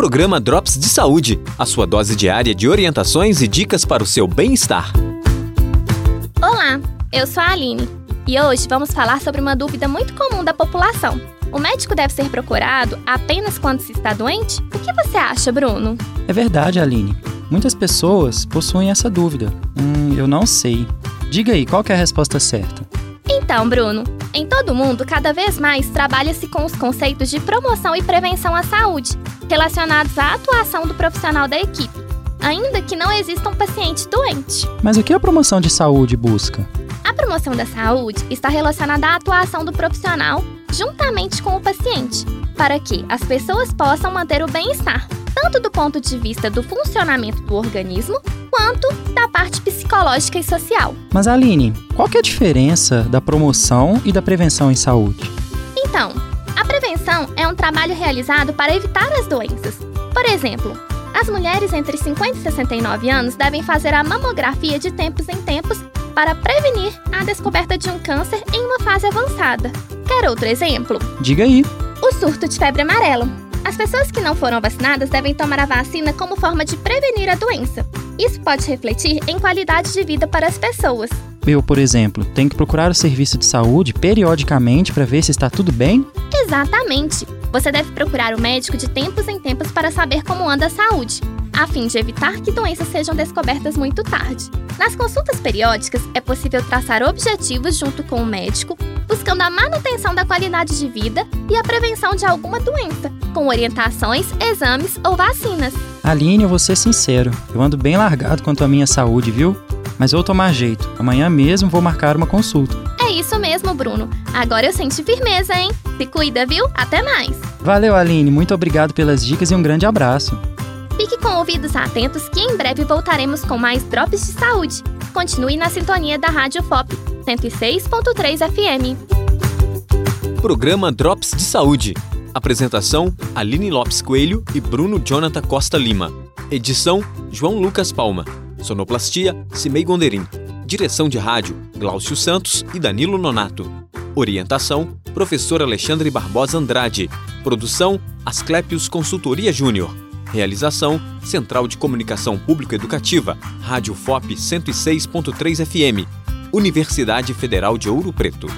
Programa Drops de Saúde, a sua dose diária de orientações e dicas para o seu bem-estar. Olá, eu sou a Aline e hoje vamos falar sobre uma dúvida muito comum da população. O médico deve ser procurado apenas quando se está doente? O que você acha, Bruno? É verdade, Aline. Muitas pessoas possuem essa dúvida. Hum, eu não sei. Diga aí, qual é a resposta certa? Então, Bruno, em todo o mundo, cada vez mais trabalha-se com os conceitos de promoção e prevenção à saúde, relacionados à atuação do profissional da equipe, ainda que não exista um paciente doente. Mas o que a promoção de saúde busca? A promoção da saúde está relacionada à atuação do profissional juntamente com o paciente, para que as pessoas possam manter o bem-estar, tanto do ponto de vista do funcionamento do organismo, quanto da parte psicológica e social. Mas Aline, qual que é a diferença da promoção e da prevenção em saúde? Então, a prevenção é um trabalho realizado para evitar as doenças. Por exemplo, as mulheres entre 50 e 69 anos devem fazer a mamografia de tempos em tempos para prevenir a descoberta de um câncer em uma fase avançada. Quer outro exemplo? Diga aí. O surto de febre amarela. As pessoas que não foram vacinadas devem tomar a vacina como forma de prevenir a doença. Isso pode refletir em qualidade de vida para as pessoas. Eu, por exemplo, tenho que procurar o serviço de saúde periodicamente para ver se está tudo bem? Exatamente. Você deve procurar o médico de tempos em tempos para saber como anda a saúde, a fim de evitar que doenças sejam descobertas muito tarde. Nas consultas periódicas, é possível traçar objetivos junto com o médico, buscando a manutenção da qualidade de vida e a prevenção de alguma doença, com orientações, exames ou vacinas. Aline, eu vou ser sincero, eu ando bem largado quanto à minha saúde, viu? Mas vou tomar jeito. Amanhã mesmo vou marcar uma consulta. É isso mesmo, Bruno. Agora eu senti firmeza, hein? Se cuida, viu? Até mais. Valeu, Aline. Muito obrigado pelas dicas e um grande abraço. Fique com ouvidos atentos que em breve voltaremos com mais Drops de Saúde. Continue na sintonia da Rádio FOP 106.3 FM. Programa Drops de Saúde. Apresentação: Aline Lopes Coelho e Bruno Jonathan Costa Lima. Edição: João Lucas Palma. Sonoplastia: Cimei Gonderim. Direção de rádio: Glaucio Santos e Danilo Nonato. Orientação: Professor Alexandre Barbosa Andrade. Produção: Asclepios Consultoria Júnior. Realização: Central de Comunicação Público Educativa, Rádio FOP 106.3 FM. Universidade Federal de Ouro Preto.